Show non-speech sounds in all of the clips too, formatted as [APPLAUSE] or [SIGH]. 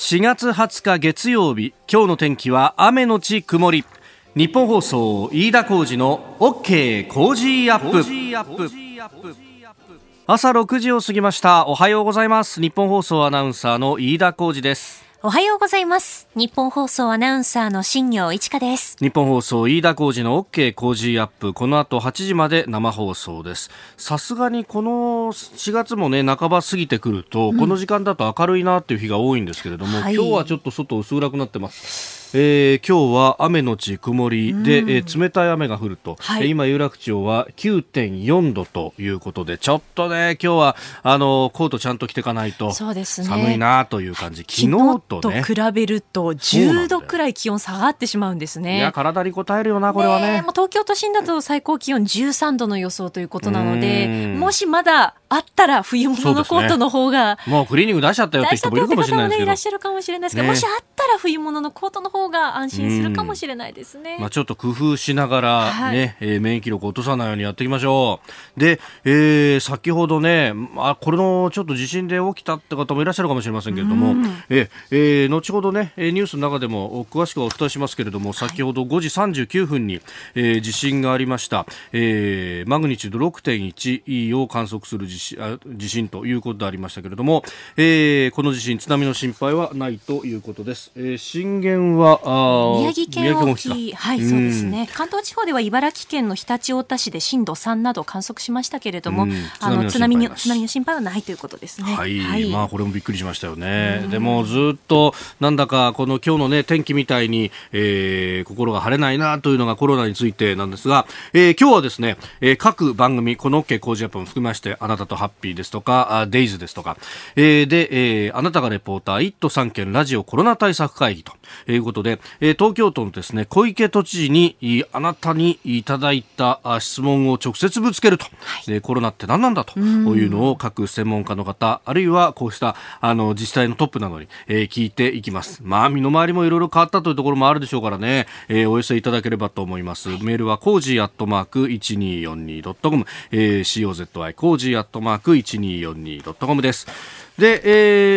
4月20日月曜日今日の天気は雨のち曇り。日本放送飯田浩二の OK 工事アップ。朝6時を過ぎました。おはようございます。日本放送アナウンサーの飯田浩二です。おはようございます。日本放送アナウンサーの新業一華です。日本放送飯田浩二の OK 工事アップ。この後8時まで生放送です。さすがにこの4月もね半ば過ぎてくると、うん、この時間だと明るいなっていう日が多いんですけれども、はい、今日はちょっと外薄暗くなってますえー、今日は雨のち曇りで、えー、冷たい雨が降ると、はい、今有楽町は9.4度ということでちょっとね今日はあのコートちゃんと着ていかないと寒いなという感じ、ね、昨日とね比べると10度くらい気温下がってしまうんですね。いや体に応えるよなこれはね、ね、もう東京都心だと最高気温13度の予想ということなのでもしまだあったら冬物のコートの方が、ね、もうクリーニング出しちゃったよって人もいるかもしれないですけど、いらっしゃるかもしれないですけど、もしあったら冬物のコートの方が安心するかもしれないですね。まあちょっと工夫しながらね、はい、えー、免疫力を落とさないようにやっていきましょう。で、えー、先ほどね、あこれのちょっと地震で起きたって方もいらっしゃるかもしれませんけれども、ええー、後ほどねニュースの中でも詳しくお伝えしますけれども、先ほど5時39分に、えー、地震がありました。えー、マグニチュード6.1を観測する地震あ地震ということでありましたけれども、えー、この地震津波の心配はないということです。えー、震源は宮城県沖。はい、そうですね。関東地方では茨城県の常陸太田市で震度3など観測しましたけれども、あの津波の津波の心配はないということですね。はい、はい、まあこれもびっくりしましたよね。でもずっとなんだかこの今日のね天気みたいに、えー、心が晴れないなというのがコロナについてなんですが、えー、今日はですね、えー、各番組この OK 工事アップも含めましてあなたとハッピーですとかデイズですとか、えー、で、えー、あなたがレポーター1都3県ラジオコロナ対策会議ということで、えー、東京都のですね小池都知事にあなたにいただいた質問を直接ぶつけると、はい、コロナって何なんだと。いうのを各専門家の方あるいはこうしたあの自治体のトップなどに、えー、聞いていきます。まあ身の回りもいろいろ変わったというところもあるでしょうからね、えー、お寄せいただければと思います、はい、メールは cozy アットマーク 1242.com、えー、COZY cozy アットマーク 1242.com ですで、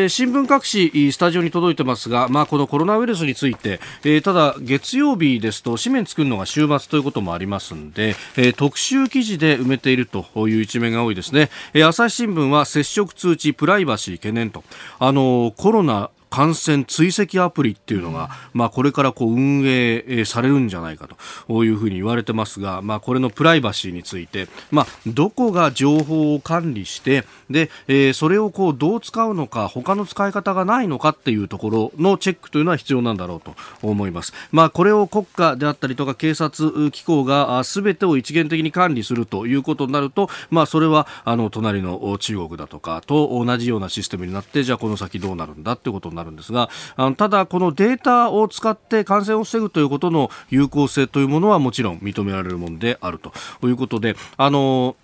えー、新聞各紙スタジオに届いてますが、まあ、このコロナウイルスについて、えー、ただ月曜日ですと紙面作るのが週末ということもありますんで、えー、特集記事で埋めているという一面が多いですね、えー、朝日新聞は接触通知プライバシー懸念と。あのコロナ感染追跡アプリっていうのが、まあ、これからこう運営されるんじゃないかというふうに言われてますが、まあ、これのプライバシーについて、まあ、どこが情報を管理してで、えー、それをこうどう使うのか他の使い方がないのかっていうところのチェックというのは必要なんだろうと思います。まあ、これを国家であったりとか警察機構が全てを一元的に管理するということになると、まあ、それはあの隣の中国だとかと同じようなシステムになってじゃあこの先どうなるんだってことになるるんですがあのただ、このデータを使って感染を防ぐということの有効性というものはもちろん認められるものであるということであの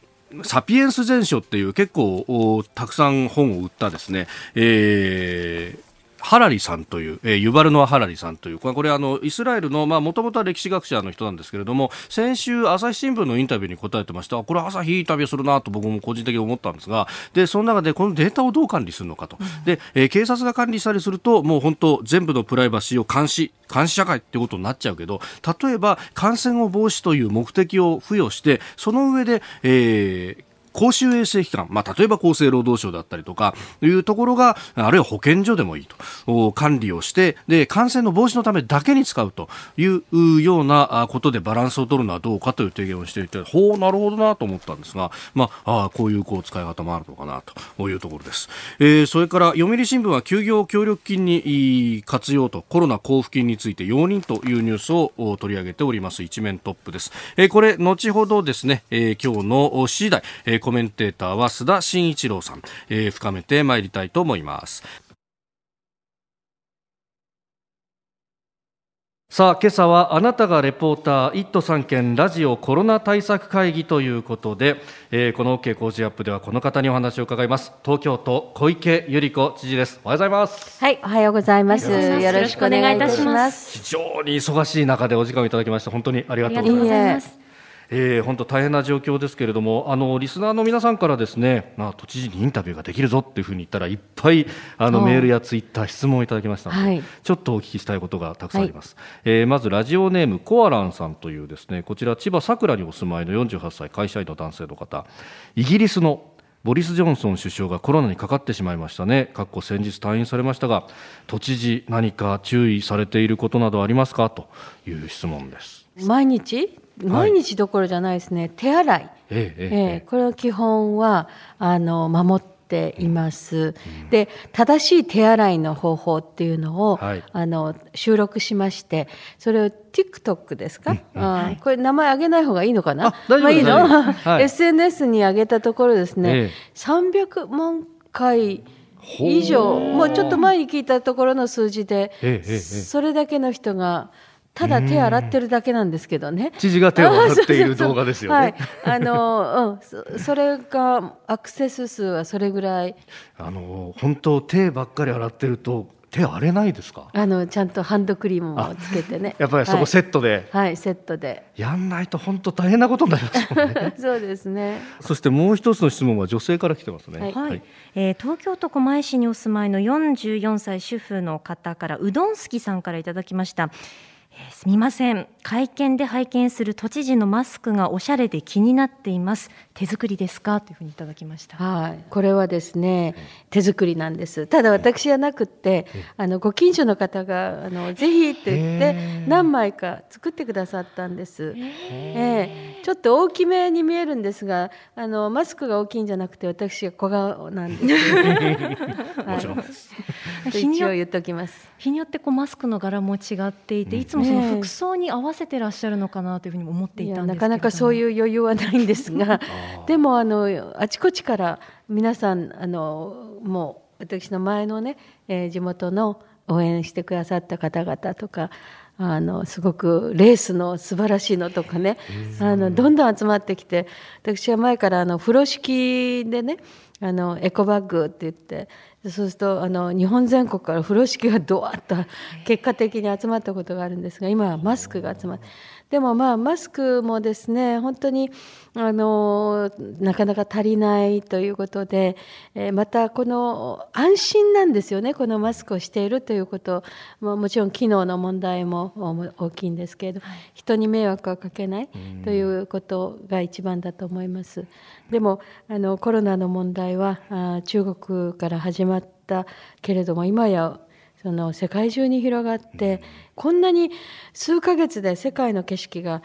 サピエンス全書っていう結構たくさん本を売ったですね、えーハラリさんという、えー、ユバルノア・ハラリさんという、これあのイスラエルのもともとは歴史学者の人なんですけれども、先週、朝日新聞のインタビューに答えてました、これ、朝日インタビューするなと僕も個人的に思ったんですが、でその中でこのデータをどう管理するのかと、でえー、警察が管理したりすると、もう本当、全部のプライバシーを監視、監視社会ってことになっちゃうけど、例えば感染を防止という目的を付与して、その上で、えー、公衆衛生機関、まあ、例えば厚生労働省だったりとかいうところがあるいは保健所でもいいと。管理をしてで感染の防止のためだけに使うというようなことでバランスを取るのはどうかという提言をしていてほうなるほどなと思ったんですが、まあ、あこういうこう使い方もあるのかなというところです、えー、それから読売新聞は休業協力金に活用とコロナ交付金について容認というニュースを取り上げております。一面トップです、えー、これ後ほどですね、えー、今日の次第、えーコメンテーターは須田慎一郎さん、えー、深めてまいりたいと思います。さあ今朝はあなたがレポーター1都3県ラジオコロナ対策会議ということで、えー、この OK 工事アップではこの方にお話を伺います。東京都小池百合子知事です。おはようございます。はいおはようございます。よろしくお願いいたします。非常に忙しい中でお時間をいただきまして本当にありがとうございますえー、本当大変な状況ですけれどもあのリスナーの皆さんからですね、まあ、都知事にインタビューができるぞっていうふうに言ったらいっぱいあのメールやツイッター質問をいただきましたので、はい、ちょっとお聞きしたいことがたくさんあります、はい、えー、まずラジオネームコアランさんというですねこちら千葉さくらにお住まいの48歳会社員の男性の方。イギリスのボリス・ジョンソン首相がコロナにかかってしまいましたね、かっこ先日退院されましたが、都知事、何か注意されていることなどありますか？という質問です。毎日？毎日どころじゃないですね、はい、手洗い、ええええこれの基本はあの守っています、うん、で正しい手洗いの方法っていうのを、はい、あの収録しましてそれを TikTok ですか、うん、これ名前あげない方がいいのかな？まあいいの、はい、[LAUGHS] SNS に上げたところですね、ええ、300万回以上。もう。ちょっと前に聞いたところの数字で、ええ、それだけの人がただ手洗ってるだけなんですけどね。知事が手を洗っている動画ですよね。はい、あの、うん、それがアクセス数はそれぐらい。あの本当手ばっかり洗ってると手荒れないですか？あのちゃんとハンドクリームもつけてね。やっぱりそこセットで、はい、はい、セットで。やんないと本当大変なことになりますもんね。[LAUGHS] そうですね。そしてもう一つの質問は女性から来てますね。はい、はい、えー、東京都狛江市にお住まいの44歳主婦の方からうどんすきさんからいただきましたすみません。会見で拝見する都知事のマスクがおしゃれで気になっています。手作りですか？というふうにいただきました。はい。これはですね手作りなんです。ただ私じゃなくてあのご近所の方があのぜひって言って何枚か作ってくださったんです。え。ー、ちょっと大きめに見えるんですがあのマスクが大きいんじゃなくて私が小顔なんです、[LAUGHS] もちろんです、一応言っときます。日によってこうマスクの柄も違っていて、いつもその服装に合わせてらっしゃるのかなというふうに思っていたんですなかなかそういう余裕はないんですが [LAUGHS] [LAUGHS] でもあのあちこちから皆さんあのもう私の前のね、えー、地元の応援してくださった方々とかあのすごくレースの素晴らしいのとかねあのどんどん集まってきて私は前からあの風呂敷でねあのエコバッグって言ってそうするとあの日本全国から風呂敷がドワッと結果的に集まったことがあるんですが今はマスクが集まってでもまあマスクもですね本当にあのなかなか足りないということで、えまたこの安心なんですよねこのマスクをしているということ。ももちろん機能の問題も大きいんですけれど、人に迷惑をかけないということが一番だと思います。でもあのコロナの問題はあ中国から始まったけれども今やその世界中に広がって、こんなに数ヶ月で世界の景色が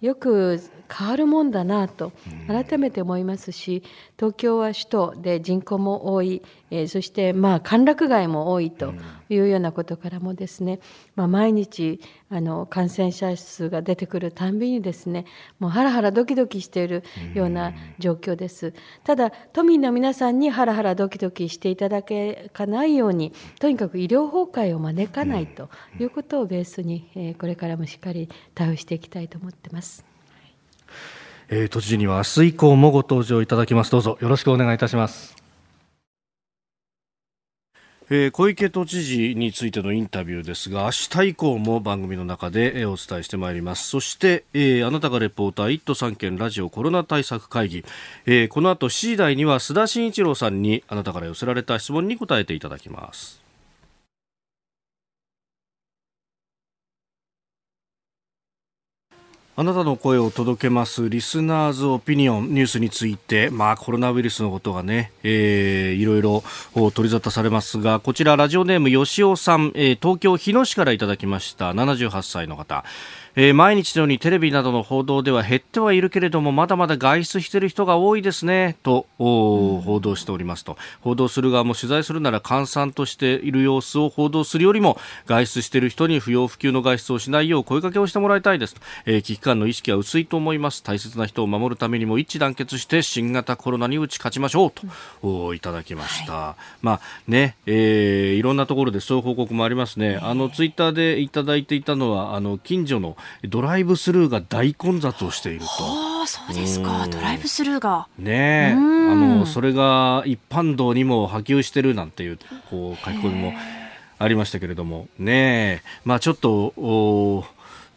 よく変わるもんだなと改めて思いますし東京は首都で人口も多い、えー、そしてまあ歓楽街も多いというようなことからもですね、まあ、毎日あの感染者数が出てくるたんびにですねもうハラハラドキドキしているような状況です。ただ都民の皆さんにハラハラドキドキしていただけかないようにとにかく医療崩壊を招かないということをベースに、えー、これからもしっかり対応していきたいと思ってます。えー、都知事には明日以降もご登場いただきます。どうぞよろしくお願いいたします。えー、小池都知事についてのインタビューですが明日以降も番組の中で、えー、お伝えしてまいります。そして、えー、あなたがレポーター1都3県ラジオコロナ対策会議、えー、この後7時台には須田慎一郎さんにあなたから寄せられた質問に答えていただきます。あなたの声を届けますリスナーズオピニオンニュースについて、まあコロナウイルスのことがね、えー、いろいろ取り沙汰されますが、こちらラジオネーム吉尾さん、えー、東京日野市からいただきました78歳の方。えー、毎日のようにテレビなどの報道では減ってはいるけれどもまだまだ外出している人が多いですねと、報道しておりますと。報道する側も取材するなら閑散としている様子を報道するよりも外出している人に不要不急の外出をしないよう声かけをしてもらいたいですと、えー、危機感の意識は薄いと思います。大切な人を守るためにも一致団結して新型コロナに打ち勝ちましょうと、うん、いただきました、はい、まあね、えー、いろんなところでそういう報告もありますね、あのツイッターでいただいていたのはあの近所のドライブスルーが大混雑をしていると。そうですか。ドライブスルーが。ねあの、それが一般道にも波及してるなんていう、こう、書き込みもありましたけれども、ねまあちょっと、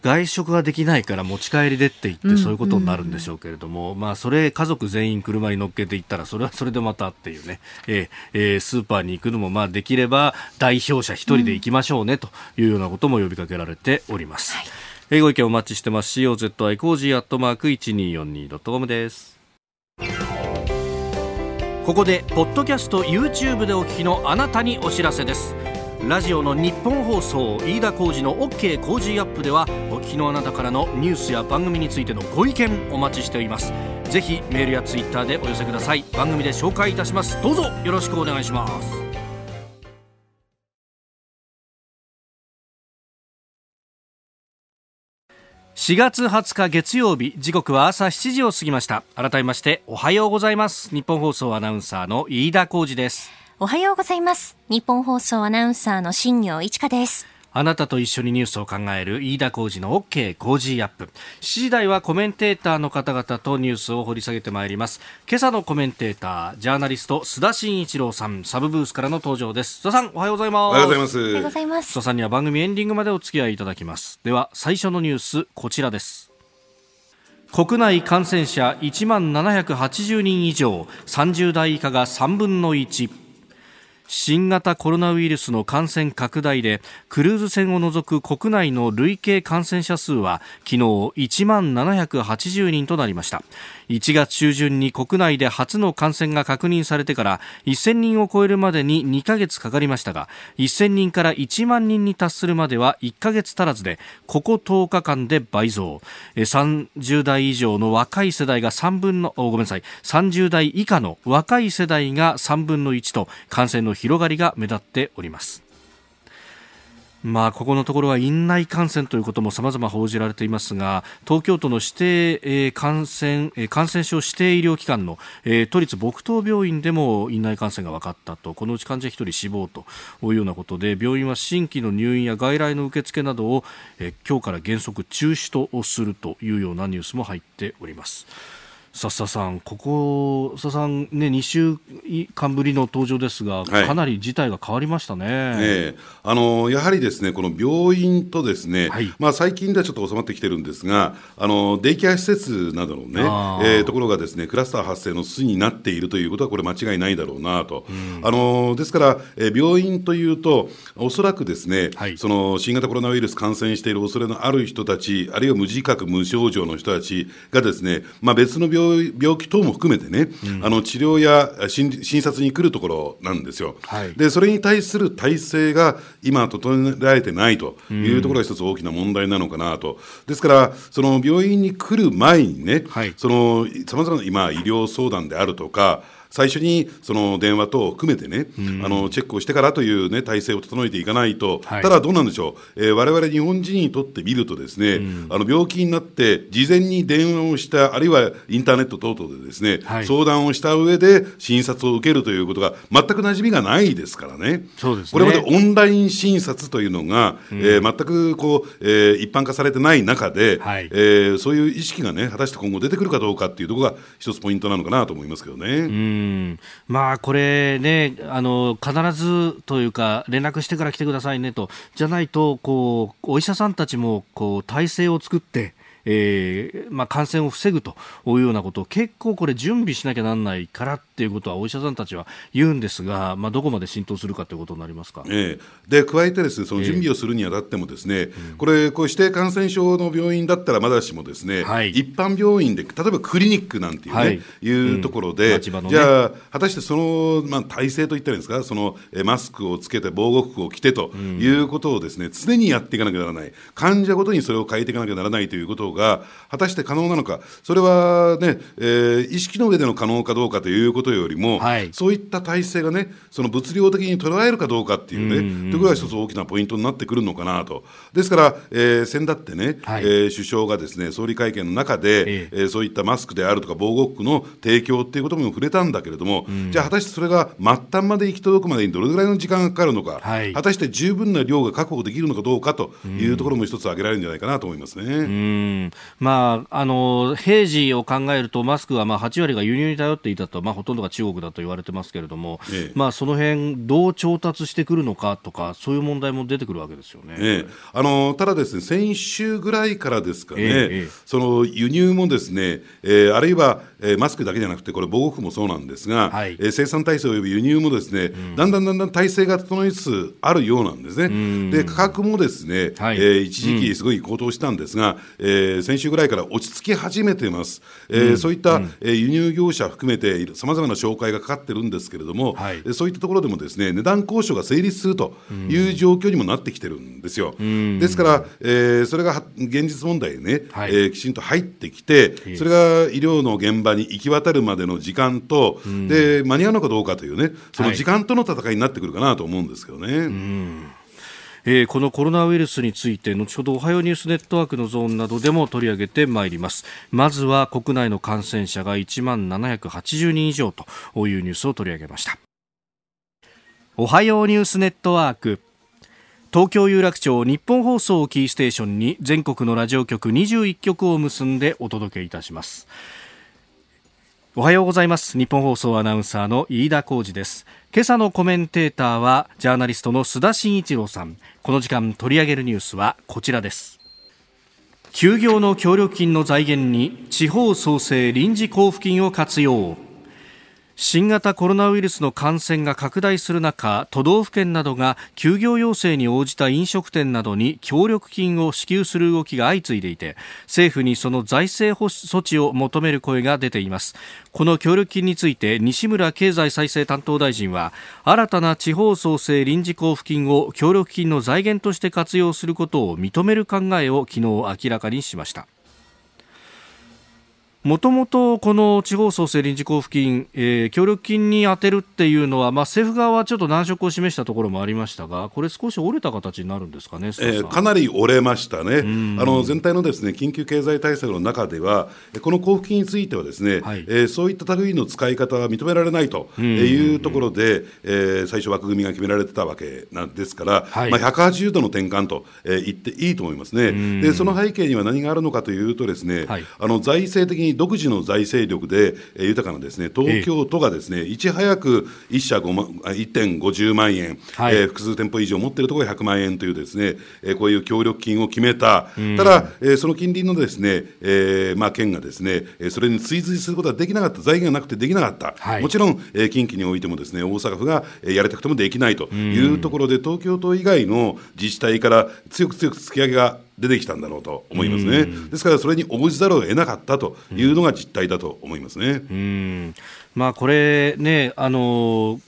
外食ができないから持ち帰りでって言ってそういうことになるんでしょうけれども、まあそれ家族全員車に乗っけていったらそれはそれでまたっていうね、えーえー、スーパーに行くのもまあできれば代表者一人で行きましょうねというようなことも呼びかけられております。はい、ご意見お待ちしてます。 COZY cozy アットマーク 1242.com です。ここでポッドキャスト YouTube でお聞きのあなたにお知らせです。ラジオの日本放送飯田浩司の OK 工事アップではお聞きのあなたからのニュースや番組についてのご意見お待ちしております。ぜひメールやツイッターでお寄せください。番組で紹介いたします。どうぞよろしくお願いします。4月20日月曜日時刻は朝7時を過ぎました改めましておはようございます日本放送アナウンサーの飯田浩二ですおはようございます。日本放送アナウンサーの新業一華です。あなたと一緒にニュースを考える飯田浩二の OK 工事アップ。7時台はコメンテーターの方々とニュースを掘り下げてまいります。今朝のコメンテーター、ジャーナリスト、須田慎一郎さん、サブブースからの登場です。須田さん、おはようございます。おはようございます。おはようございます。須田さんには番組エンディングまでお付き合いいただきます。では、最初のニュース、こちらです。国内感染者1万780人以上、30代以下が3分の1。新型コロナウイルスの感染拡大でクルーズ船を除く国内の累計感染者数は昨日1万780人となりました。1月中旬に国内で初の感染が確認されてから1000人を超えるまでに2ヶ月かかりましたが1000人から1万人に達するまでは1ヶ月足らずでここ10日間で倍増。30代以上の若い世代が3分のごめんなさい。30代以下の若い世代が3分の1と感染の広がりが目立っております。まあ、ここのところは院内感染ということも様々報じられていますが東京都の指定、感染、感染症指定医療機関の、都立木東病院でも院内感染が分かったとこのうち患者1人死亡というようなことで病院は新規の入院や外来の受付などを、今日から原則中止とするというようなニュースも入っております。笹さん、ここ、笹さん、ね、2週間ぶりの登場ですが、はい、かなり事態が変わりましたね、えー、あのやはりですねこの病院とですね、はい、まあ、最近ではちょっと収まってきてるんですが、あのデイケア施設などのね、えー、ところがですねクラスター発生の巣になっているということは、これ、間違いないだろうなと、うん、あのですから、えー、病院というと、おそらくですね、はい、その新型コロナウイルス感染している恐れのある人たち、あるいは無自覚、無症状の人たちがですね、まあ、別の病病気等も含めてね、うん、あの治療や診察に来るところなんですよ、はい、でそれに対する体制が今、整えられてないというところが一つ大きな問題なのかなと、ですから、その病院に来る前にね、さまざまな今、医療相談であるとか、最初にその電話等を含めてね、あのチェックをしてからという、ね、体制を整えていかないと、はい、ただどうなんでしょう、えー、我々日本人にとってみると、ですね、あの病気になって、事前に電話をした、あるいはインターネット等々でですね、はい、相談をした上で診察を受けるということが、全く馴染みがないですからね、そうです、ね、これまでオンライン診察というのが、うん、えー、全くこう、えー、一般化されてない中で、はい、えー、そういう意識がね、果たして今後出てくるかどうかっていうところが、一つポイントなのかなと思いますけどね。うんまあこれねあの必ずというか連絡してから来てくださいねと。じゃないとこうお医者さんたちもこう体制を作ってえーまあ、感染を防ぐというようなことを結構これ準備しなきゃならないからっていうことはお医者さんたちは言うんですが、まあ、どこまで浸透するかということになりますか、えー、で加えてですねその準備をするにあたってもですね、えー、これこう指定感染症の病院だったらまだしもですね、はい、一般病院で例えばクリニックなんていうね、はい、いうところで、うん。ね、じゃあ果たしてその、まあ、体制といったらいいんですか？そのえマスクをつけて防護服を着てということをですね、常にやっていかなきゃならない。患者ごとにそれを変えていかなきゃならないということが果たして可能なのか、それはね、えー、意識の上での可能かどうかということよりも、はい、そういった体制がね、その物量的に捉えるかどうかっていうね、うんうん、ところが一つ大きなポイントになってくるのかなと。ですから、えー、先だってね、はい、えー、首相がですね、総理会見の中で、ええー、そういったマスクであるとか防護服の提供っていうことも触れたんだけれども、うん、じゃあ果たしてそれが末端まで行き届くまでにどれぐらいの時間がかかるのか、はい、果たして十分な量が確保できるのかどうかというところも一つ挙げられるんじゃないかなと思いますね。まあ、あの平時を考えるとマスクはまあ8割が輸入に頼っていたと、まあ、ほとんどが中国だと言われてますけれども、ええ、まあ、その辺どう調達してくるのかとかそういう問題も出てくるわけですよね、え、あのただですね先週ぐらいからですかね、その輸入もですね、えー、あるいは、えー、マスクだけじゃなくてこれ防護服もそうなんですが、はい、えー、生産体制及び輸入もですね、うん、だんだんだんだん体制が整いつつあるようなんですね。で価格もですね、はい、えー、一時期すごい高騰したんですが、うん、えー、先週ぐらいから落ち着き始めてます。えー、うん、そういった、うん、えー、輸入業者含めてさまざまな紹介がかかってるんですけれども、はい、そういったところでもですね値段交渉が成立するという状況にもなってきてるんですよ。ですから、えー、それが現実問題ね、はい、えー、きちんと入ってきて、それが医療の現場に行き渡るまでの時間と、で間に合うのかどうかというね、その時間との戦いになってくるかなと思うんですけどね。えー、このコロナウイルスについて後ほどおはようニュースネットワークのゾーンなどでも取り上げてまいります。まずは国内の感染者が1万780人以上というニュースを取り上げました。おはようニュースネットワーク。東京有楽町日本放送キーステーションに全国のラジオ局21局を結んでお届けいたします。おはようございます。日本放送アナウンサーの飯田浩二です。今朝のコメンテーターはジャーナリストの須田慎一郎さん。この時間取り上げるニュースはこちらです。休業の協力金の財源に地方創生臨時交付金を活用。新型コロナウイルスの感染が拡大する中都道府県などが休業要請に応じた飲食店などに協力金を支給する動きが相次いでいて政府にその財政措置を求める声が出ています。この協力金について西村経済再生担当大臣は新たな地方創生臨時交付金を協力金の財源として活用することを認める考えを昨日明らかにしました。もともとこの地方創生臨時交付金、えー、協力金に充てるっていうのは、まあ、政府側はちょっと難色を示したところもありましたが、これ、少し折れた形になるんですかね、えー、かなり折れましたね、あの全体のです、ね、緊急経済対策の中では、この交付金については、ですね、はい、えー、そういった類の使い方は認められないというところで、えー、最初、枠組みが決められてたわけなんですから、はい、まあ、180度の転換と、えー、言っていいと思いますね。でその背景には何があるのかというとですね、はい、あの財政的に独自の財政力で、えー、豊かなですね東京都がですね、いち早く1社5万1.50万円、はい、えー、複数店舗以上持っているところが100万円というですね、えー、こういう協力金を決めた、ただ、えー、その近隣のですね、えーまあ、県がですね、それに追随することはできなかった、財源がなくてできなかった、はい、もちろん、えー、近畿においてもですね大阪府が、えー、やりたくてもできないというところで、東京都以外の自治体から強く強く突き上げが出てきたんだろうと思いますね。ですからそれに応じざるを得なかったというのが実態だと思いますね。うんまあ、これね、あの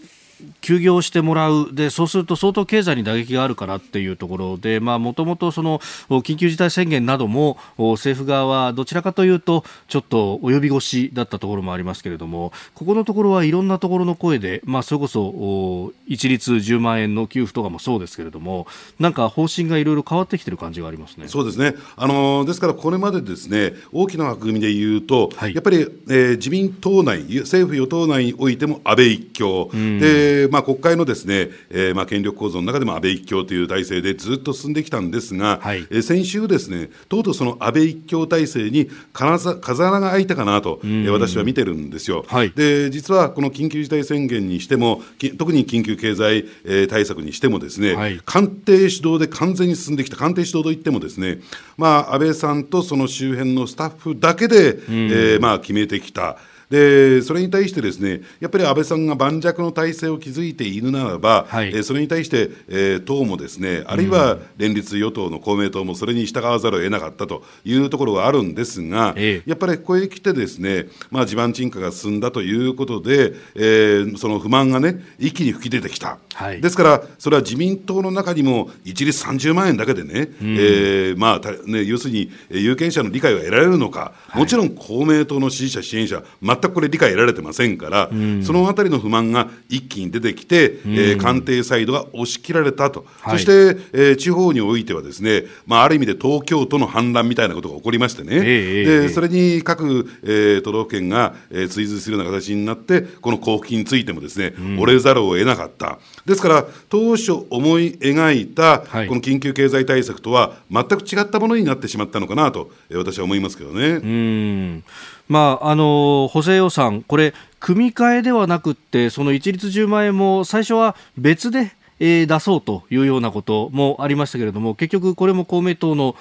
休業してもらう。でそうすると相当経済に打撃があるからっていうところでもともと緊急事態宣言なども政府側はどちらかというとちょっと及び腰だったところもありますけれどもここのところはいろんなところの声で、まあ、それこそ一律10万円の給付とかもそうですけれどもなんか方針がいろいろ変わってきてる感じがありますね。そうですね。あのですからこれまでですね大きな枠組みで言うと、はい、やっぱり、えー、自民党内政府与党内においても安倍一強、でまあ、国会のですね、えーまあ、権力構造の中でも安倍一強という体制でずっと進んできたんですが、はい、えー、先週ですね、とうとうその安倍一強体制に風穴が開いたかなと、えー、私は見てるんですよ、はい、で。実はこの緊急事態宣言にしても、特に緊急経済、えー、対策にしてもですね、はい、官邸主導で完全に進んできた、官邸主導といってもですね、まあ、安倍さんとその周辺のスタッフだけで、えーまあ、決めてきた。でそれに対してですねやっぱり安倍さんが盤石の体制を築いているならば、はい、えー、それに対して、えー、党もですねあるいは連立与党の公明党もそれに従わざるを得なかったというところがあるんですが、ええ、やっぱりここへ来てですね、まあ、地盤沈下が進んだということで、えー、その不満がね一気に吹き出てきた、はい、ですからそれは自民党の中にも一律30万円だけでね、うん、えー、まあね、要するに有権者の理解が得られるのか、もちろん公明党の支持者支援者全くこれ理解得られてませんから、うん、そのあたりの不満が一気に出てきて、うん、えー、官邸サイドが押し切られたと、はい、そして、えー、地方においてはですね、まあ、ある意味で東京都の反乱みたいなことが起こりましてね、えー、でそれに各、えー、都道府県が、えー、追随するような形になって、この交付金についてもですね、うん、折れざるを得なかった。ですから、当初思い描いた、この緊急経済対策とは全く違ったものになってしまったのかなと、えー、私は思いますけどね。うんまあ、あの補正予算、これ、組み替えではなくって、その一律10万円も最初は別で、えー、出そうというようなこともありましたけれども、結局、これも公明党の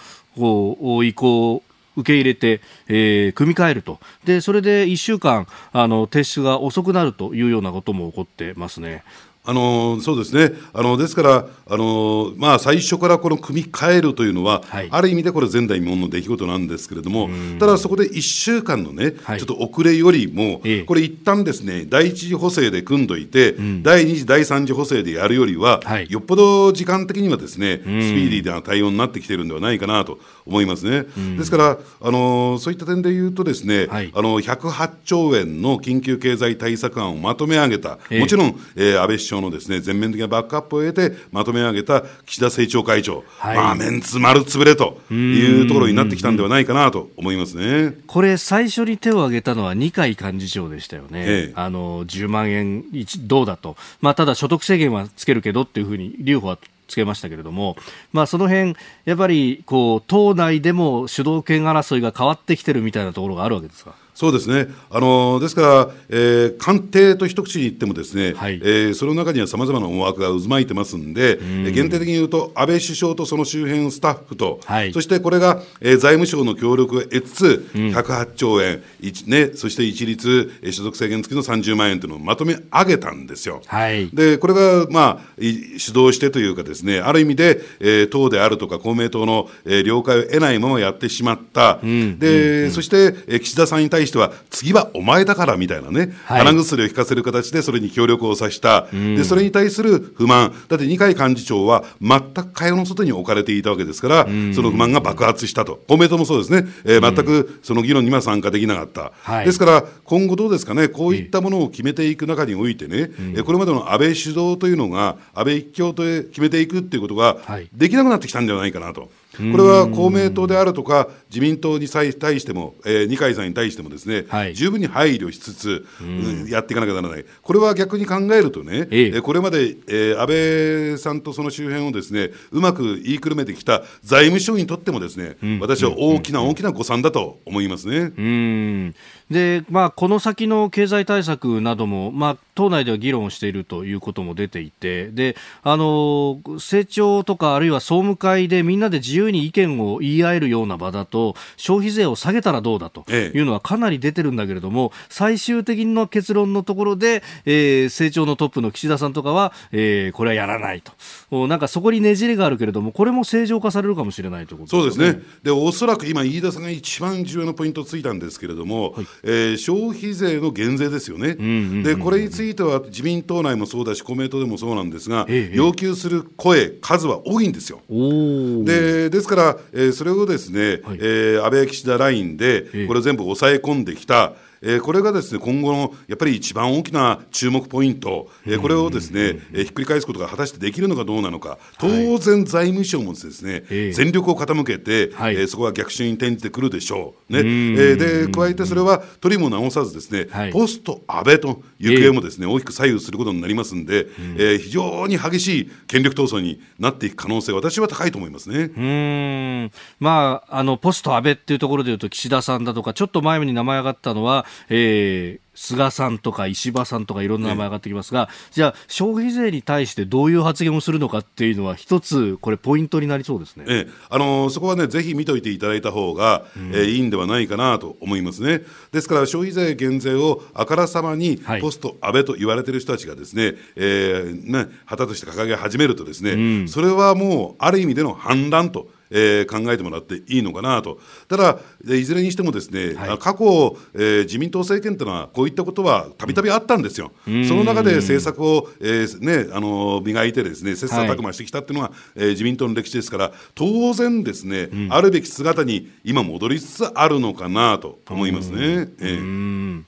意向を受け入れて、えー、組み替えるとでそれで1週間あの提出が遅くなるというようなことも起こってますね。あのそうですね。あのですからあの、まあ、最初からこの組み替えるというのは、はい、ある意味でこれ前代未聞の出来事なんですけれども、ただそこで1週間のね、はい、ちょっと遅れよりも、ええ、これ一旦ですね第一次補正で組んどいて、うん、第二次、第三次補正でやるよりは、はい、よっぽど時間的にはですね、スピーディーな対応になってきてるんではないかなと思いますね。ですからあのそういった点で言うとですね、あの108兆円の緊急経済対策案をまとめ上げた、もちろん、えー、安倍首相のですね全面的なバックアップを得てまとめ上げた岸田政調会長、はい、まあ、メンツ丸つぶれというところになってきたんではないかなと思いますね。これ、最初に手を挙げたのは二階幹事長でしたよね、ええ、あの10万円どうだと、まあ、ただ所得制限はつけるけどっていうふうに、留保はつけましたけれども、まあ、その辺やっぱりこう党内でも主導権争いが変わってきてるみたいなところがあるわけですか？そうですね、あのですから、えー、官邸と一口に言っても、ですね、はい、えー、その中にはさまざまな思惑が渦巻いてますんで、ん。限定的に言うと、安倍首相とその周辺スタッフと、はい、そしてこれが、えー、財務省の協力を得つつ、108兆円、ね、そして一律所得制限付きの30万円というのをまとめ上げたんですよ。はい、でこれが、まあ、主導してというか、ですねある意味で、えー、党であるとか公明党の、えー、了解を得ないままやってしまった、でそして、えー、岸田さんに対してしては、次はお前だからみたいなね、はい、鼻薬を引かせる形でそれに協力をさせた、でそれに対する不満、だって二階幹事長は全く会話の外に置かれていたわけですから、その不満が爆発したと、公明党もそうですね、えー、全くその議論には参加できなかった、はい、ですから今後どうですかね、こういったものを決めていく中においてね、えこれまでの安倍主導というのが、安倍一強と決めていくっていうことができなくなってきたんではないかなと。これは公明党であるとか、自民党に対しても、えー、二階さんに対してもですね、はい、十分に配慮しつつ、うん、やっていかなきゃならない、これは逆に考えるとね、ええ、これまで、えー、安倍さんとその周辺をですねうまく言いくるめてきた財務省にとっても、ですね、うん、私は大きな大きな誤算だと思いますね。うんでまあ、この先の経済対策なども、まあ、党内では議論をしているということも出ていてであの政調とかあるいは総務会でみんなで自由に意見を言い合えるような場だと消費税を下げたらどうだというのはかなり出てるんだけれども、最終的の結論のところで、えー、政調のトップの岸田さんとかは、えー、これはやらないと。なんかそこにねじれがあるけれどもこれも正常化されるかもしれないということですね。そうですね。でおそらく今飯田さんが一番重要なポイントをついたんですけれども、はいえー、消費税の減税ですよね、でこれについては自民党内もそうだし、公明党でもそうなんですが、ええ、要求する声、数は多いんですよ。でですから、えー、それをですね、はい、えー、安倍岸田ラインで、これ全部抑え込んできた。えー、これがですね今後のやっぱり一番大きな注目ポイント、えー、これをですね、えー、ひっくり返すことが果たしてできるのかどうなのか、当然、財務省もですね、全力を傾けて、はい、えー、そこは逆襲に転じてくるでしょう。ね。えー、で加えてそれは取りも直さずですね、はい、ポスト安倍と行方もですね、大きく左右することになりますんで、えー、非常に激しい権力闘争になっていく可能性私は高いと思いますね。うん。まああのポスト安倍っていうところでいうと岸田さんだとかちょっと前に名前上がったのは、えー、菅さんとか石破さんとかいろんな名前上がってきますが、じゃあ消費税に対してどういう発言をするのかっていうのは一つこれポイントになりそうですね、ええ、あのそこはねぜひ見といていただいた方が、うん、えー、いいんではないかなと思いますね。ですから消費税減税をあからさまにポスト安倍と言われている人たちがですね、はい、えー、ね旗として掲げ始めるとですね、うん、それはもうある意味での反乱とえー、考えてもらっていいのかなと、ただ、いずれにしてもですね、はい、過去、えー、自民党政権というのは、こういったことはたびたびあったんですよ、うん、その中で政策を、えーね、あの磨いて、ですね切磋琢磨してきたっていうのが、はい、えー、自民党の歴史ですから、当然ですね、うん、あるべき姿に今、戻りつつあるのかなと思いますね。えー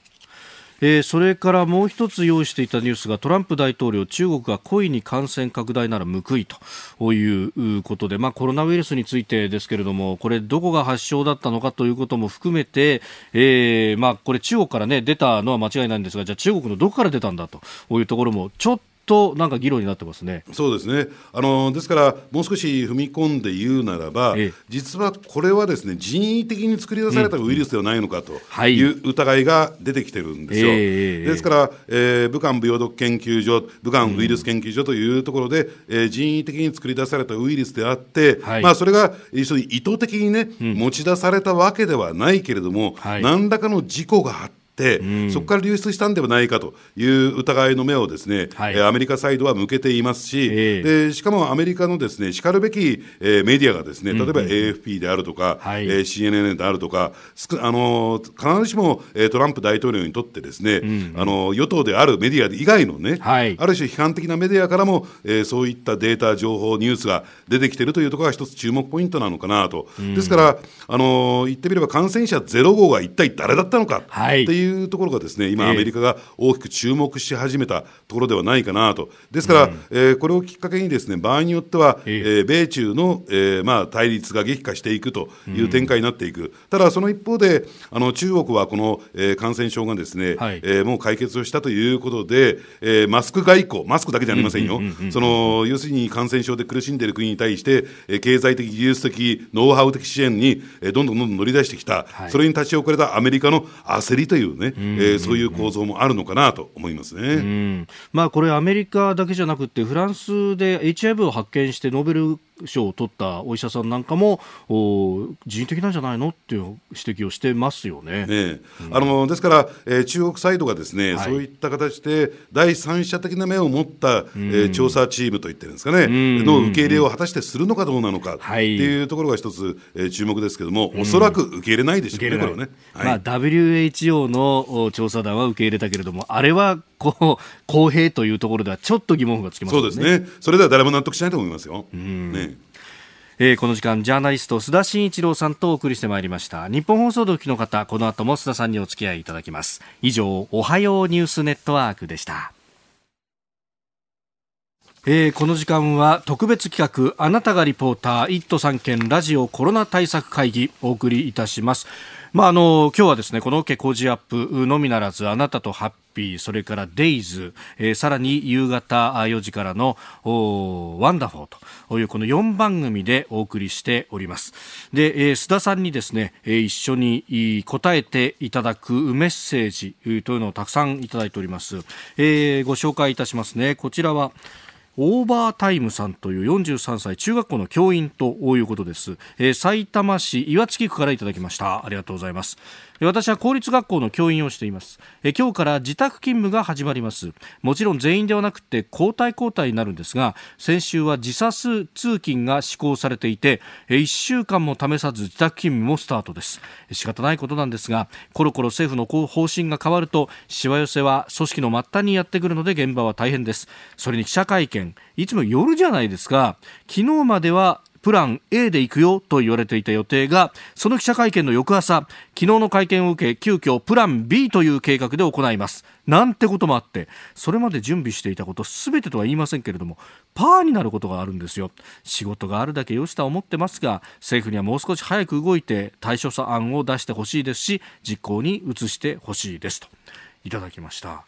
えー、それからもう一つ用意していたニュースがトランプ大統領、中国が故意に感染拡大なら報いということで、まあ、コロナウイルスについてですけれども、これ、どこが発症だったのかということも含めて、えーまあ、これ、中国から、ね、出たのは間違いないんですが、じゃあ、中国のどこから出たんだというところも、ちょっととなんか議論になってますね。そうですね。あのですから、もう少し踏み込んで言うならば、ええ、実はこれはですね人為的に作り出されたウイルスではないのかという疑いが出てきてるんですよ。え、ですから、えー、武漢病毒研究所、武漢ウイルス研究所というところで、うん、えー、人為的に作り出されたウイルスであって、はい、まあ、それが一緒に意図的にね、うん、持ち出されたわけではないけれども、はい、何らかの事故があって、、うん、そこから流出したんではないかという疑いの目をですね、はい、アメリカサイドは向けていますし、えー、でしかもアメリカのですねしかるべき、えー、メディアがですね例えば AFP であるとか、うんうん、えー、CNN であるとか、あの必ずしも、えー、トランプ大統領にとってですね、うんうん、あの与党であるメディア以外のね、はい、ある種批判的なメディアからも、えー、そういったデータ、情報、ニュースが出てきているというところが一つ注目ポイントなのかなと、うん、ですから、あの言ってみれば感染者ゼロ号が一体誰だったのかっていうところがですね、ね、今、アメリカが大きく注目し始めたところではないかなと、ですから、うん、えー、これをきっかけに、ですね場合によっては、えー、米中の、えーまあ、対立が激化していくという展開になっていく、うん、ただ、その一方で、あの中国はこの、えー、感染症がですね、はい、えー、もう解決をしたということで、えー、マスク外交、マスクだけじゃありませんよ、その要するに感染症で苦しんでいる国に対して、えー、経済的、技術的、ノウハウ的支援に、えー、どんどんどんどん乗り出してきた、はい、それに立ち遅れたアメリカの焦りというね、えー、そういう構造もあるのかなと思いますね、うん、まあ、これ、アメリカだけじゃなくて、フランスで HIV を発見して、ノーベル賞を取ったお医者さんなんかも人為的なんじゃないの？っていう指摘をしてますよね。ねうん、あのですから、えー、中国サイドがですね、はい、そういった形で第三者的な目を持った、うん、えー、調査チームといってるんですかね、うん、の受け入れを果たしてするのかどうなのか。っていうところが一つ、えー、注目ですけれども、おそらく受け入れないでしょうね、これはね。はい、まあ、WHO の調査団は受け入れたけれども、あれはこう公平というところではちょっと疑問符がつきます、ね、そうですね。それでは誰も納得しないと思いますよ。ね。えー、この時間ジャーナリスト須田慎一郎さんとお送りしてまいりました日本放送でお聞きの方この後も須田さんにお付き合いいただきます以上おはようニュースネットワークでしたえー、この時間は特別企画あなたがリポーター1都3県ラジオコロナ対策会議お送りいたしますまあ、あの今日はですねこの OK 工事アップのみならずあなたとハッピーそれからデイズ、えー、さらに夕方4時からのワンダフォーというこの4番組でお送りしております。で、えー、須田さんにですね、えー、一緒に答えていただくメッセージというのをたくさんいただいております、えー、ご紹介いたしますね。こちらはオーバータイムさんという43歳中学校の教員ということです、えー、さいたま市岩槻区からいただきました。ありがとうございます。私は公立学校の教員をしています。え今日から自宅勤務が始まります。もちろん全員ではなくて交代交代になるんですが先週は時差通勤が施行されていて1週間も試さず自宅勤務もスタートです。仕方ないことなんですがコロコロ政府の方針が変わるとしわ寄せは組織の末端にやってくるので現場は大変です。それに記者会見いつも夜じゃないですか。昨日まではプラン A で行くよと言われていた予定がその記者会見の翌朝昨日の会見を受け急遽プラン B という計画で行います。なんてこともあってそれまで準備していたこと全てとは言いませんけれどもパーになることがあるんですよ。仕事があるだけよしとは思ってますが政府にはもう少し早く動いて対処案を出してほしいですし実行に移してほしいですと。いただきました。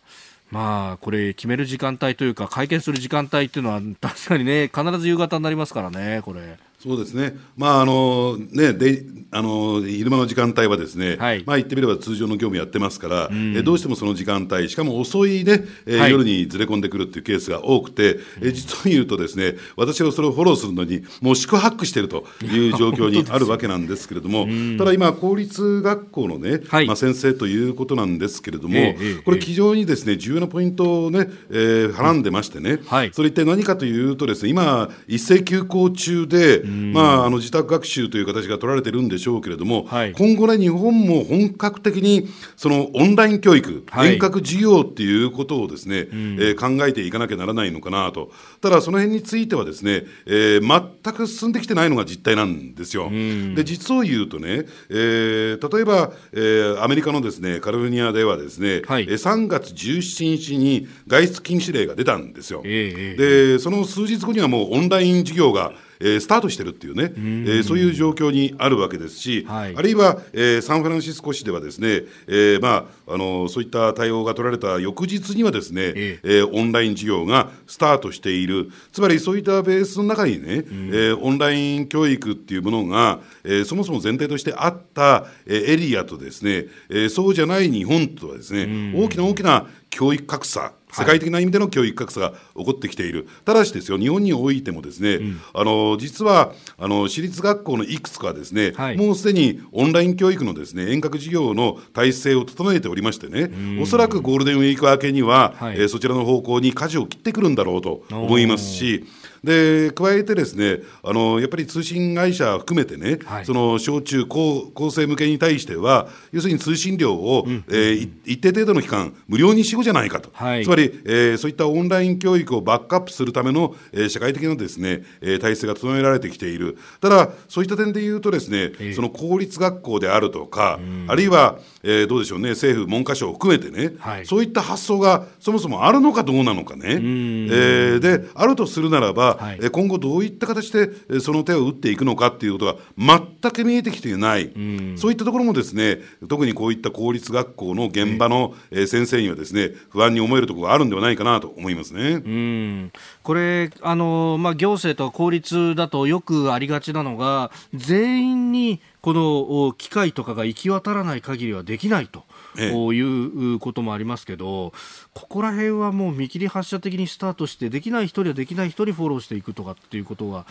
まあ、これ、決める時間帯というか、会見する時間帯っていうのは、確かにね、必ず夕方になりますからね、これ。そうですね、まああのね、であの昼間の時間帯はですね、はい、まあ、言ってみれば通常の業務やってますから、うん、えどうしてもその時間帯、しかも遅いね、えはい、夜にずれ込んでくるっていうケースが多くて、え実を言うと、ですね私はそれをフォローするのに、もう四苦八苦しているという [LAUGHS] 状況にあるわけなんですけれども、ただ今、公立学校のね、はい、まあ、先生ということなんですけれども、えー、これ、非常にですね重要なポイントをね、えー、はらんでましてね、それ一体何かというとですね、今、一斉休校中で、まあ、あの自宅学習という形が取られてるんでしょうけれども、はい、今後ね、日本も本格的にそのオンライン教育、遠隔授業っていうことをですね、えー、考えていかなきゃならないのかなと、ただその辺についてはですね、えー、全く進んできてないのが実態なんですよ。で実を言うとね、えー、例えば、えー、アメリカのですねカリフォルニアではですね、はい、3月17日に外出禁止令が出たんですよ。えー、でその数日後にはもうオンライン授業がえー、スタートしてるっていうね、えー、そういう状況にあるわけですし、はい、あるいは、えー、サンフランシスコ市ではですね、えーまあ、あのそういった対応が取られた翌日にはですね、え。えー、オンライン授業がスタートしている。つまりそういったベースの中にね、うん、えー、オンライン教育っていうものが、えー、そもそも前提としてあった、えー、エリアとですね、えー、そうじゃない日本とはですね、うん、大きな大きな教育格差世界的な意味での教育格差が起こってきている、ただしですよ、日本においてもですね、うん、あの実はあの私立学校のいくつかはですね、はい、もうすでにオンライン教育のですね遠隔授業の体制を整えておりましてね、おそらくゴールデンウィーク明けには、はい、えー、そちらの方向に舵を切ってくるんだろうと思いますし、で加えてですねあのやっぱり通信会社含めてね、はい、その小中高高生向けに対しては要するに通信料を、うん、えー、一定程度の期間無料にしようじゃないかと、はい、つまり、えー、そういったオンライン教育をバックアップするための、えー、社会的なですね、えー、体制が整えられてきている。ただそういった点で言うとですね、その公立学校であるとか、あるいは、えー、どうでしょうね。政府文科省を含めてね、はい、そういった発想がそもそもあるのかどうなのかね、えー、であるとするならばはい、今後どういった形でその手を打っていくのかっていうことが全く見えてきていない、うん、そういったところもですね特にこういった公立学校の現場の先生にはですね不安に思えるところがあるんではないかなと思いますね。うん。これあの、まあ、行政と公立だとよくありがちなのが全員にこの機械とかが行き渡らない限りはできないと。こういうこともありますけど、ここら辺はもう見切り発車的にスタートしてできない人にはできない人にフォローしていくとかっていうことは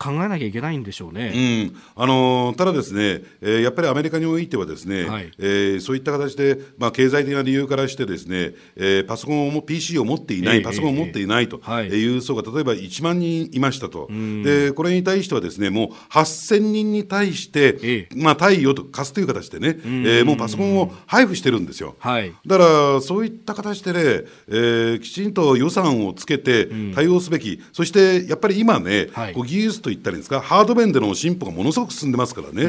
考えなきゃいけないんでしょうね、うん、あのただですね、えー、やっぱりアメリカにおいてはですね、はい、えー、そういった形で、まあ、経済的な理由からしてですね、えー、パソコンを PC を持っていない、えー、パソコンを持っていないとい。う層が例えば1万人いましたと、でこれに対してはですねもう8000人に対して、えー、まあ、貸与と貸すという形でね、えー、もうパソコンを配布してるんですよ、はい、だからそういった形でね、えー、きちんと予算をつけて対応すべき、そしてやっぱり今ね、はい、こう技術とといったらいいんですか、ハード面での進歩がものすごく進んでますからね、え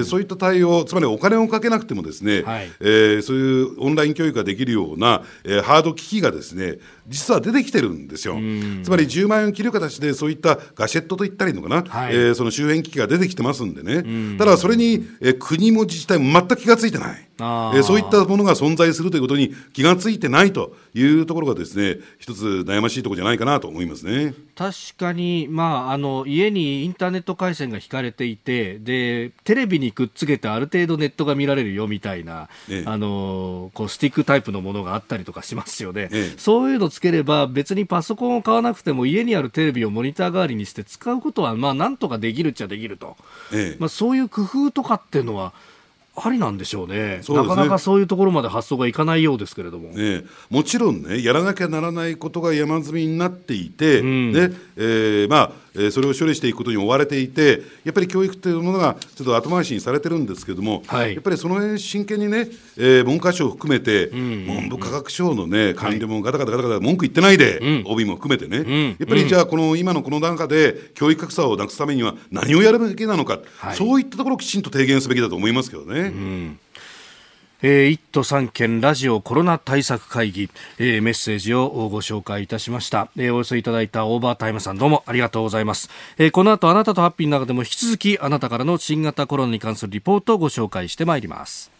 ー、そういった対応、つまりお金をかけなくても、ですね、はい、えー、そういうオンライン教育ができるような、えー、ハード機器がですね実は出てきてるんですよ。つまり10万円を切る形で、そういったガジェットといったらいいのかな、はい、えー、その周辺機器が出てきてますんでね、ただそれに、えー、国も自治体も全く気がついてない。えー、そういったものが存在するということに気がついてないというところがですね一つ悩ましいところじゃないかなと思いますね。確かに、まあ、あの家にインターネット回線が引かれていてでテレビにくっつけてある程度ネットが見られるよみたいな、ええ、あのこうスティックタイプのものがあったりとかしますよね、え、そういうのつければ別にパソコンを買わなくても家にあるテレビをモニター代わりにして使うことはまあなんとかできるっちゃできると、まあ、そういう工夫とかっていうのはありなんでしょうね、ね、なかなかそういうところまで発想がいかないようですけれども、ね、もちろんね、やらなきゃならないことが山積みになっていて、うん、ねえー、まあえー、それを処理していくことに追われていて、やっぱり教育というものがちょっと後回しにされてるんですけれども、はい、やっぱりその辺真剣にね、えー、文科省を含めて、うん、文部科学省のね、官僚もガタガタガタガタ文句言ってないで、うん、帯も含めてね、うん、やっぱりじゃあ、この今のこの段階で、教育格差をなくすためには何をやるべきなのか、はい、そういったところをきちんと提言すべきだと思いますけどね。えー、1都3県ラジオコロナ対策会議、えー、メッセージをご紹介いたしました、えー、お寄せいただいたオーバータイムさんどうもありがとうございます、えー、この後あなたとハッピーの中でも引き続きあなたからの新型コロナに関するリポートをご紹介してまいります。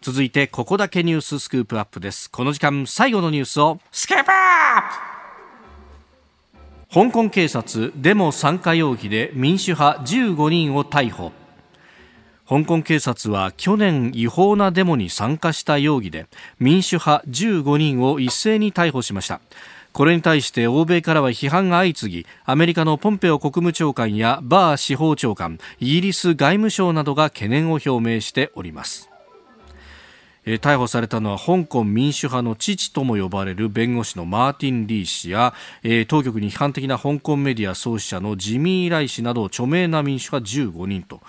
続いてここだけニューススクープアップです。この時間最後のニュースをスクープアップ。香港警察デモ参加容疑で民主派15人を逮捕。香港警察は去年違法なデモに参加した容疑で民主派15人を一斉に逮捕しました。これに対して欧米からは批判が相次ぎアメリカのポンペオ国務長官やバー司法長官イギリス外務省などが懸念を表明しております、逮捕されたのは香港民主派の父とも呼ばれる弁護士のマーティン・リー氏や、当局に批判的な香港メディア創始者のジミー・ライ氏など著名な民主派15人と。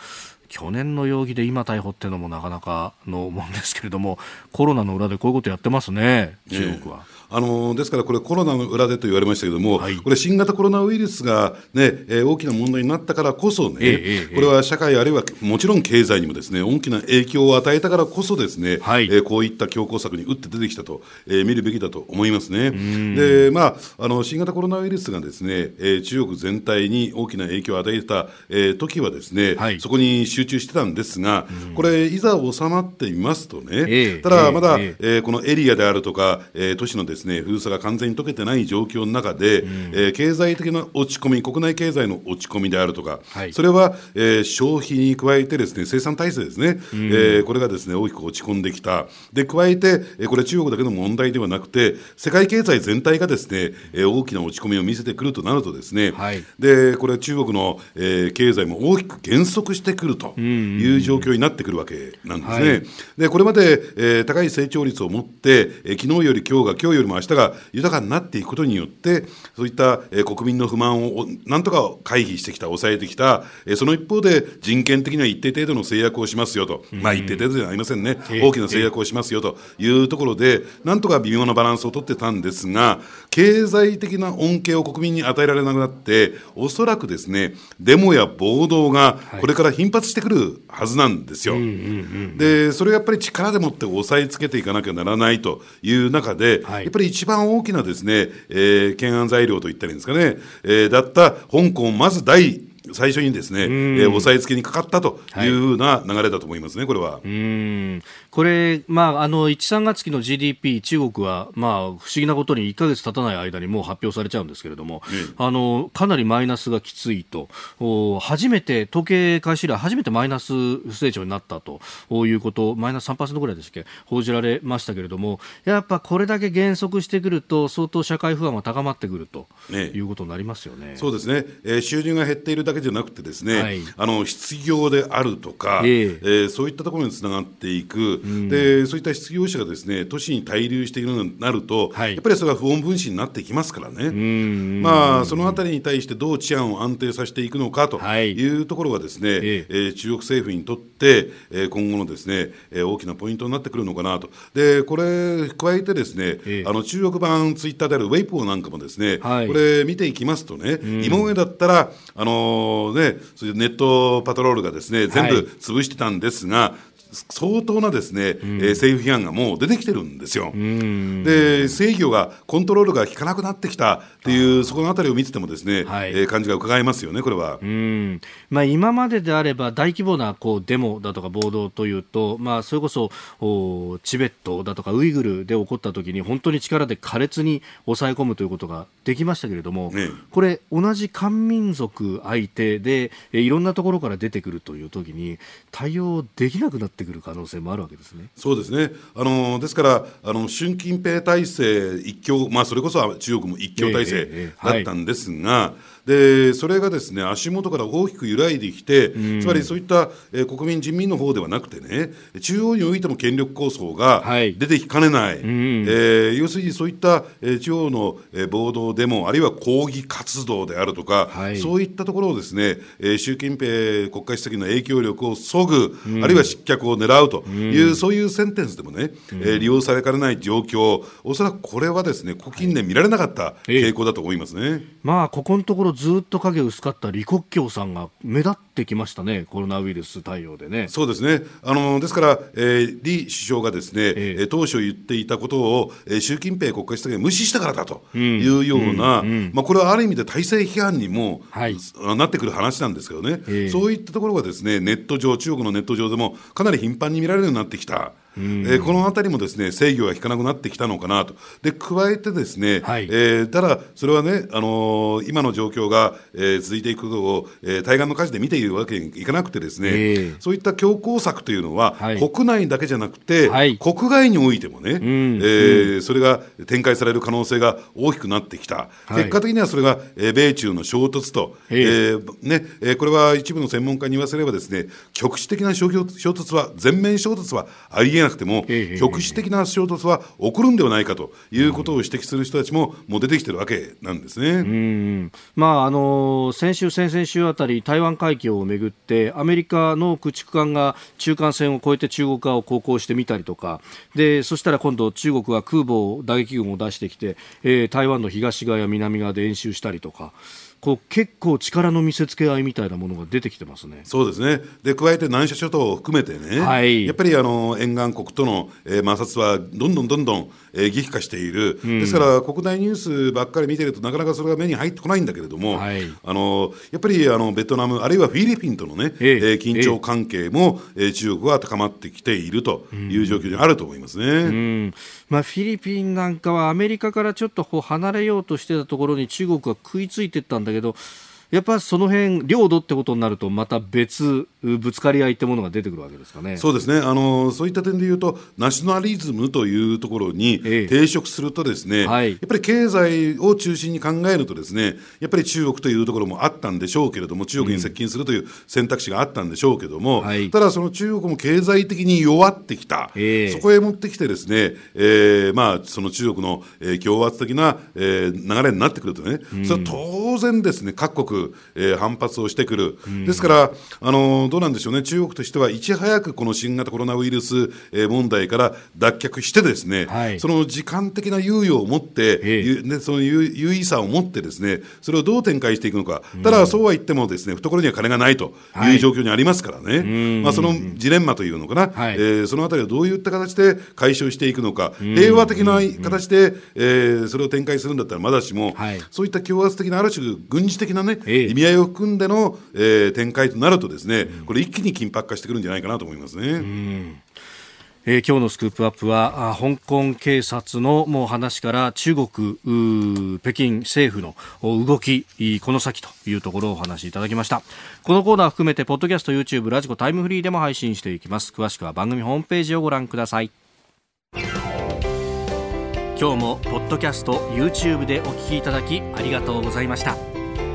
去年の容疑で今逮捕っていうのもなかなかのもんですけれどもコロナの裏でこういうことやってますね中国は。えーあのですからこれ、コロナの裏でと言われましたけれども、はい、これ、新型コロナウイルスが、ねえー、大きな問題になったからこそね、えー、これは社会、あるいはもちろん経済にもですね大きな影響を与えたからこそ、ですね、はい、えー、こういった強硬策に打って出てきたと、えー、見るべきだと思いますね。でまあ、あの新型コロナウイルスがですね、えー、中国全体に大きな影響を与えた、えー、時はですね、はい、そこに集中してたんですが、これ、いざ収まってみますとね、ただまだ、えー、このエリアであるとか、えー、都市のですね封鎖が完全に解けてない状況の中で、うん、えー、経済的な落ち込み、国内経済の落ち込みであるとか、はい、それは、えー、消費に加えてですね生産体制ですね、うん、えー、これがですね大きく落ち込んできた、で加えて、えー、これ、中国だけの問題ではなくて、世界経済全体がですね、えー、大きな落ち込みを見せてくるとなると、ですね、はい、でこれ、中国の、えー、経済も大きく減速してくるという状況になってくるわけなんですね。はい、でこれまで、えー、高い成長率を持って、えー、昨日より今日が、今日よりも明日が豊かになっていくことによって、そういった、えー、国民の不満をなんとか回避してきた、抑えてきた、えー、その一方で人権的には一定程度の制約をしますよと、まあ一定程度ではありませんね、大きな制約をしますよというところで、なんとか微妙なバランスを取ってたんですが、経済的な恩恵を国民に与えられなくなって、おそらくですね、デモや暴動がこれから頻発してくるはずなんですよ。で、それをやっぱり力でもって押さえつけていかなきゃならないという中で、やっぱり一番大きなですね、えー、懸案材料と言ったらいいんですかね、えー、だった香港、まず第最初にですね、えー、押さえつけにかかったというふうな流れだと思いますね、これは。うんこれ、まあ、あの1、3月期の GDP、中国は、まあ、不思議なことに1か月経たない間にもう発表されちゃうんですけれども、あのかなりマイナスがきついと、初めて、統計開始以来、初めてマイナス成長になったということ、マイナス3%ぐらいですっけ、報じられましたけれども、やっぱこれだけ減速してくると、相当社会不安は高まってくると、ね、いうことになりますよね。そうですね、えー、収入が減っているだけじゃなくてですね、はい、あの失業であるとか、えー、えー、そういったところにつながっていく、うん、でそういった失業者がですね都市に滞留しているようになると、はい、やっぱりそれは不穏分子になってきますからね、まあ、そのあたりに対してどう治安を安定させていくのかとい。うところがですね、はい、えー、中国政府にとって、えー、今後のですね、えー、大きなポイントになってくるのかなと。でこれ加えてですね、えー、あの中国版ツイッターであるウェイポーなんかもですね、はい、これ見ていきますとね、今までだったらあのー、ねそういうネットパトロールがですね全部潰してたんですが、はい相当なですね、うん、えー、政府批判がもう出てきてるんですよ。で制御がコントロールが効かなくなってきたっていうそこのあたりを見ててもですね、はい、えー、感じが伺えますよねこれは。うん。まあ今までであれば大規模なこうデモだとか暴動というとまあそれこそおチベットだとかウイグルで起こった時に本当に力で苛烈に抑え込むということができましたけれども、ね、これ同じ漢民族相手で、えー、いろんなところから出てくるという時に対応できなくなってくる可能性もあるわけですね。そうですね。あのですからあの習近平体制一強まあそれこそ中国も一強体制だったんですが。えーえーはいでそれがですね足元から大きく揺らいできて、うん、つまりそういった、えー、国民、人民の方ではなくてね中央においても権力構想が出てきかねない、はい、えー、要するにそういった、えー、地方の、えー、暴動でもあるいは抗議活動であるとか、はい、そういったところをですね、えー、習近平国家主席の影響力をそぐ、うん、あるいは失脚を狙うという、うん、そういうセンテンスでもね、えー、利用されかねない状況おそらくこれはですね近年見られなかった傾向だと思いますね。えー、まあここのところずっと影薄かった李克強さんが目立ってきましたね、コロナウイルス対応でね。そうですね、あのですから、えー、李首相がですね、えー、当初言っていたことを、えー、習近平国家主席が無視したからだというような、うん。うん、まあ、これはある意味で体制批判にも、はい、なってくる話なんですけどね、えー、そういったところがですねネット上、中国のネット上でもかなり頻繁に見られるようになってきた。えー、このあたりもですね制御が効かなくなってきたのかなと、で加えてですね、はい、えー、ただ、それはね、あのー、今の状況が、えー、続いていくことを、えー、対岸の火事で見ているわけにいかなくて、ですね、えー、そういった強硬策というのは、はい、国内だけじゃなくて、はい、国外においてもね、うん、えー、それが展開される可能性が大きくなってきた、結果的にはそれが、えー、米中の衝突と、えーねえー、これは一部の専門家に言わせれば、ですね局地的な衝突は、全面衝突はありえなくても、局地的な衝突は起こるんではないかということを指摘する人たちももう出てきてるわけなんですね。うんまああの先週、先々週あたり台湾海峡をめぐってアメリカの駆逐艦が中間線を越えて中国側を航行してみたりとかでそしたら今度中国は空母を打撃群を出してきて、えー、台湾の東側や南側で演習したりとか。こう結構力の見せつけ合いみたいなものが出てきてますね。そうですね。で加えて南沙諸島を含めてね、はい、やっぱりあの沿岸国との、えー、摩擦はどんどんどんどん、えー、激化している、うん、ですから国内ニュースばっかり見てるとなかなかそれが目に入ってこないんだけれども、はい、あのやっぱりあのベトナムあるいはフィリピンとのね、えー、緊張関係も、えー、中国は高まってきているという状況にあると思いますね。うん、まあフィリピンなんかはアメリカからちょっとこう離れようとしてたところに中国は食いついていったんだけど。やっぱその辺領土ってことになるとまた別ぶつかり合いってものが出てくるわけですかね。そうですね。あのそういった点でいうとナショナリズムというところに抵触するとですね、ええはい、やっぱり経済を中心に考えるとですねやっぱり中国というところもあったんでしょうけれども中国に接近するという選択肢があったんでしょうけれども、うんはい、ただその中国も経済的に弱ってきた、え、そこへ持ってきてですね、えー、まあその中国の、えー、強圧的な、えー、流れになってくるとね、うん、それは当然ですね各国、えー、反発をしてくる、うん、ですからあのどうなんでしょうね、中国としてはいち早くこの新型コロナウイルス問題から脱却して、ですね、はい、その時間的な猶予を持って、ええ、その有意さを持って、ですねそれをどう展開していくのか、ただ、そうは言っても、ですね懐には金がないという状況にありますからね、はい、まあ、そのジレンマというのかな、はい、えー、そのあたりをどういった形で解消していくのか、平和的な形で、えー、それを展開するんだったらまだしも、はい、そういった強圧的なある種軍事的な、ね、意味合いを含んでの、えー、展開となるとですねこれ一気に緊迫化してくるんじゃないかなと思いますね。えー、今日のスクープアップは香港警察のもう話から中国北京政府の動きこの先というところをお話しいただきました。このコーナー含めてポッドキャスト YouTube ラジコタイムフリーでも配信していきます。詳しくは番組ホームページをご覧ください。今日もポッドキャスト YouTube でお聞きいただきありがとうございました